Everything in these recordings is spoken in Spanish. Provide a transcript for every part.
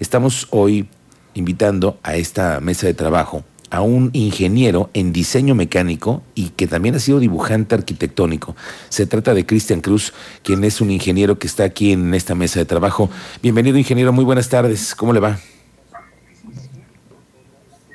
Estamos hoy invitando a esta mesa de trabajo a un ingeniero en diseño mecánico y que también ha sido dibujante arquitectónico. Se trata de Cristian Cruz, quien es un ingeniero que está aquí en esta mesa de trabajo. Bienvenido, ingeniero. Muy buenas tardes. ¿Cómo le va?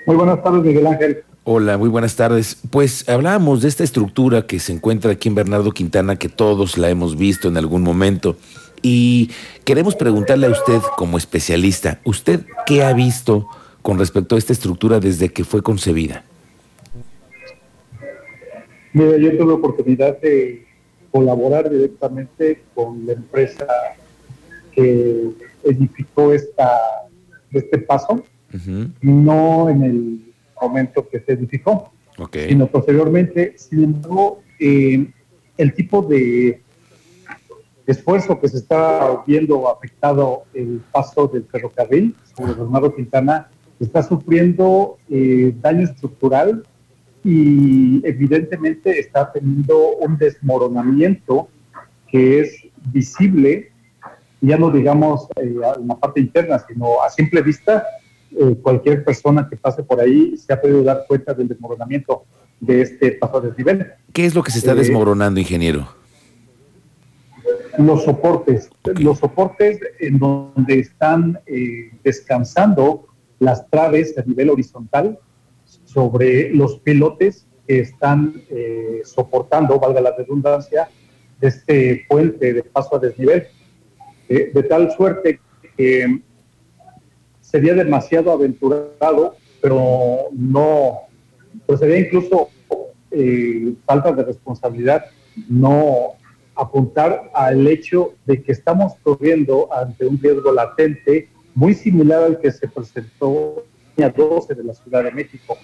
Muy buenas tardes, Miguel Ángel. Hola, muy buenas tardes. Pues hablábamos de esta estructura que se encuentra aquí en Bernardo Quintana, que todos la hemos visto en algún momento. Y queremos preguntarle a usted como especialista, ¿usted qué ha visto? con respecto a esta estructura desde que fue concebida? Mira, yo tuve la oportunidad de colaborar directamente con la empresa que edificó esta, este paso, no en el momento que se edificó, sino posteriormente. Sin embargo, eh, el tipo de esfuerzo que se está viendo afectado el paso del ferrocarril sobre Bernardo Quintana está sufriendo eh, daño estructural y evidentemente está teniendo un desmoronamiento que es visible, ya no digamos eh, en la parte interna, sino a simple vista, eh, cualquier persona que pase por ahí se ha podido dar cuenta del desmoronamiento de este paso de desnivel. ¿Qué es lo que se está desmoronando, ingeniero? Los soportes, los soportes en donde están descansando las traves a nivel horizontal sobre los pilotes que están eh, soportando, valga la redundancia, este puente de paso a desnivel, eh, de tal suerte que sería demasiado aventurado, pero no, pues sería incluso eh, falta de responsabilidad no apuntar al hecho de que estamos corriendo ante un riesgo latente muy similar al que se presentó en 12 de la Ciudad de México.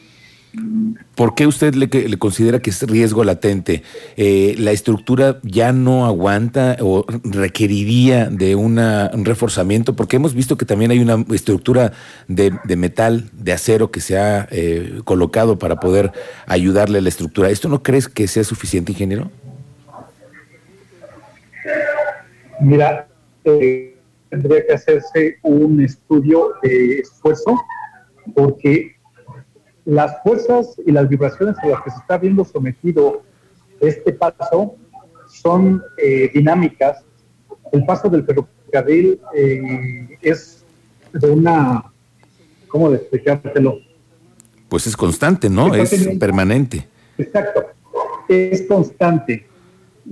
¿Por qué usted le, le considera que es riesgo latente? Eh, ¿La estructura ya no aguanta o requeriría de una, un reforzamiento? Porque hemos visto que también hay una estructura de, metal, de acero que se ha eh, colocado para poder ayudarle a la estructura. ¿Esto no crees que sea suficiente, ingeniero? Mira, eh, tendría que hacerse un estudio de esfuerzo porque las fuerzas y las vibraciones a las que se está viendo sometido este paso son eh, dinámicas. El paso del ferrocarril eh, es de una, ¿cómo explicártelo? Pues es constante, ¿no? Es, permanente. Exacto, es constante,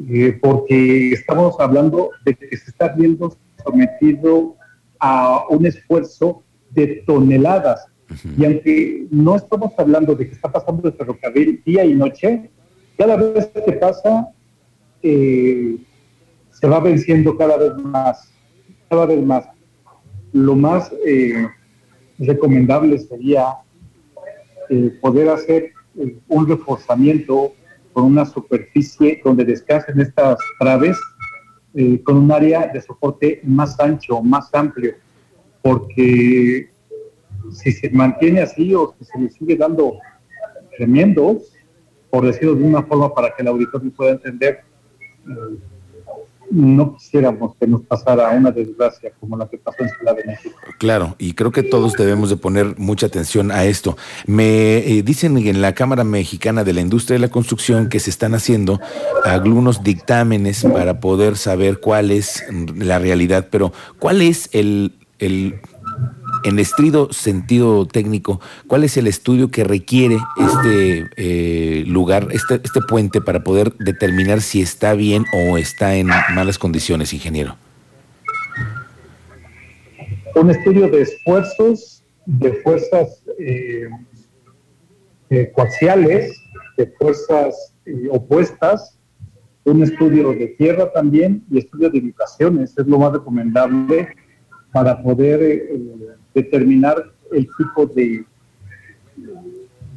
eh, porque estamos hablando de que se está viendo sometido a un esfuerzo de toneladas. Y aunque no estamos hablando de que está pasando el ferrocarril día y noche, cada vez que pasa eh, se va venciendo cada vez más, cada vez más. Lo más eh, recomendable sería eh, poder hacer un reforzamiento con una superficie donde descansen estas traves eh, con un área de soporte más ancho, más amplio, porque si se mantiene así o si se le sigue dando tremendo, por decirlo de una forma para que el auditorio pueda entender, eh, no quisiéramos que nos pasara una desgracia como la que pasó en Ciudad de México. Claro, y creo que todos debemos de poner mucha atención a esto. Me eh, dicen en la Cámara Mexicana de la Industria de la Construcción que se están haciendo algunos dictámenes para poder saber cuál es la realidad, pero ¿cuál es el, el en estrido sentido técnico, ¿cuál es el estudio que requiere este eh, lugar, este, este puente, para poder determinar si está bien o está en malas condiciones, ingeniero? Un estudio de esfuerzos, de fuerzas eh, eh coaxiales, de fuerzas eh, opuestas, un estudio de tierra también y estudio de vibraciones, es lo más recomendable para poder determinar el tipo de,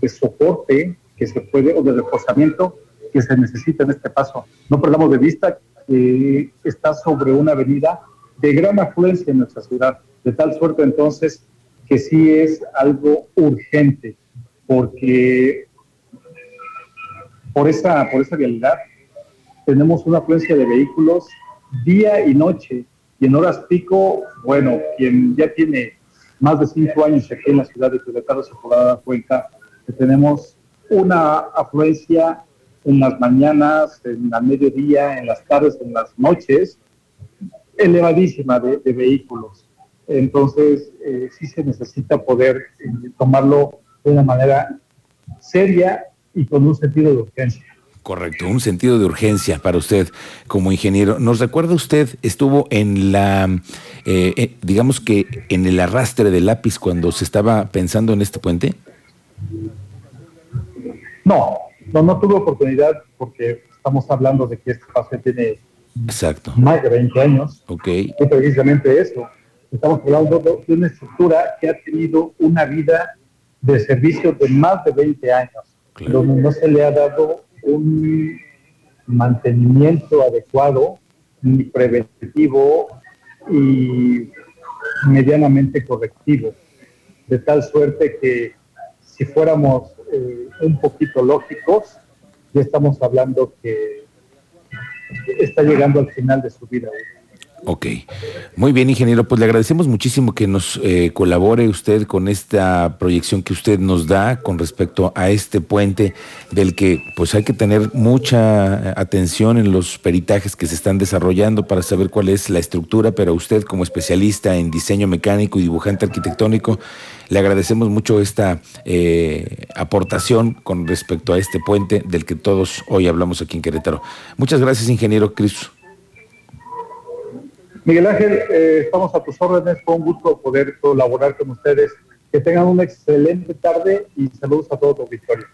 soporte que se puede o de reforzamiento que se necesita en este paso. No perdamos de vista que está sobre una avenida de gran afluencia en nuestra ciudad, de tal suerte entonces que sí es algo urgente, porque por esa, por esa realidad tenemos una afluencia de vehículos día y noche, y en horas pico, bueno, quien ya tiene más de cinco años aquí en la ciudad de Querétaro se dar cuenta que tenemos una afluencia en las mañanas, en la mediodía, en las tardes, en las noches, elevadísima de, vehículos. Entonces, eh, sí se necesita poder eh, tomarlo de una manera seria y con un sentido de urgencia. Correcto, un sentido de urgencia para usted como ingeniero. ¿Nos recuerda usted, estuvo en la, eh, eh, digamos que en el arrastre del lápiz cuando se estaba pensando en este puente? No, no, no tuve oportunidad porque estamos hablando de que este paso tiene Exacto. más de 20 años. Ok. Y precisamente eso. Estamos hablando de una estructura que ha tenido una vida de servicio de más de 20 años, donde no se le ha dado un mantenimiento adecuado, ni preventivo y medianamente correctivo, de tal suerte que si fuéramos eh, un poquito lógicos, ya estamos hablando que está llegando al final de su vida. Ok, muy bien ingeniero, pues le agradecemos muchísimo que nos eh, colabore usted con esta proyección que usted nos da con respecto a este puente del que pues hay que tener mucha atención en los peritajes que se están desarrollando para saber cuál es la estructura, pero usted como especialista en diseño mecánico y dibujante arquitectónico, le agradecemos mucho esta eh, aportación con respecto a este puente del que todos hoy hablamos aquí en Querétaro. Muchas gracias ingeniero Cris. Miguel Ángel, eh, estamos a tus órdenes. Fue un gusto poder colaborar con ustedes. Que tengan una excelente tarde y saludos a todos los victorios.